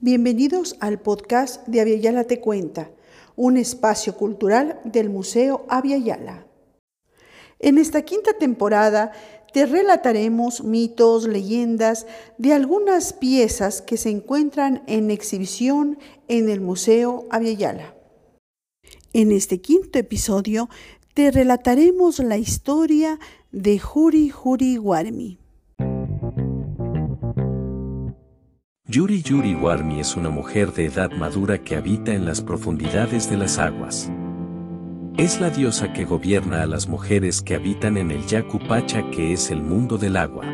Bienvenidos al podcast de Aviala Te Cuenta, un espacio cultural del Museo Aviala. En esta quinta temporada te relataremos mitos, leyendas de algunas piezas que se encuentran en exhibición en el Museo Aviala. En este quinto episodio te relataremos la historia de Juri Juri Warmi. Yuri Yuri Warmi es una mujer de edad madura que habita en las profundidades de las aguas. Es la diosa que gobierna a las mujeres que habitan en el Yaku Pacha que es el mundo del agua.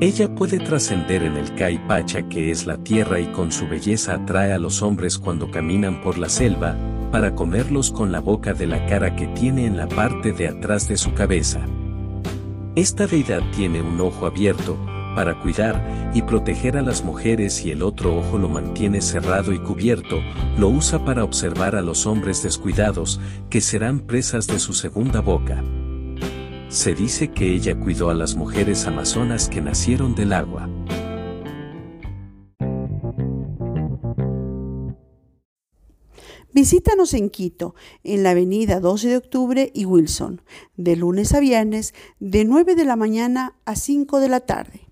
Ella puede trascender en el Kai Pacha que es la tierra y con su belleza atrae a los hombres cuando caminan por la selva, para comerlos con la boca de la cara que tiene en la parte de atrás de su cabeza. Esta deidad tiene un ojo abierto, para cuidar y proteger a las mujeres y el otro ojo lo mantiene cerrado y cubierto, lo usa para observar a los hombres descuidados, que serán presas de su segunda boca. Se dice que ella cuidó a las mujeres amazonas que nacieron del agua. Visítanos en Quito, en la avenida 12 de octubre y Wilson, de lunes a viernes, de 9 de la mañana a 5 de la tarde.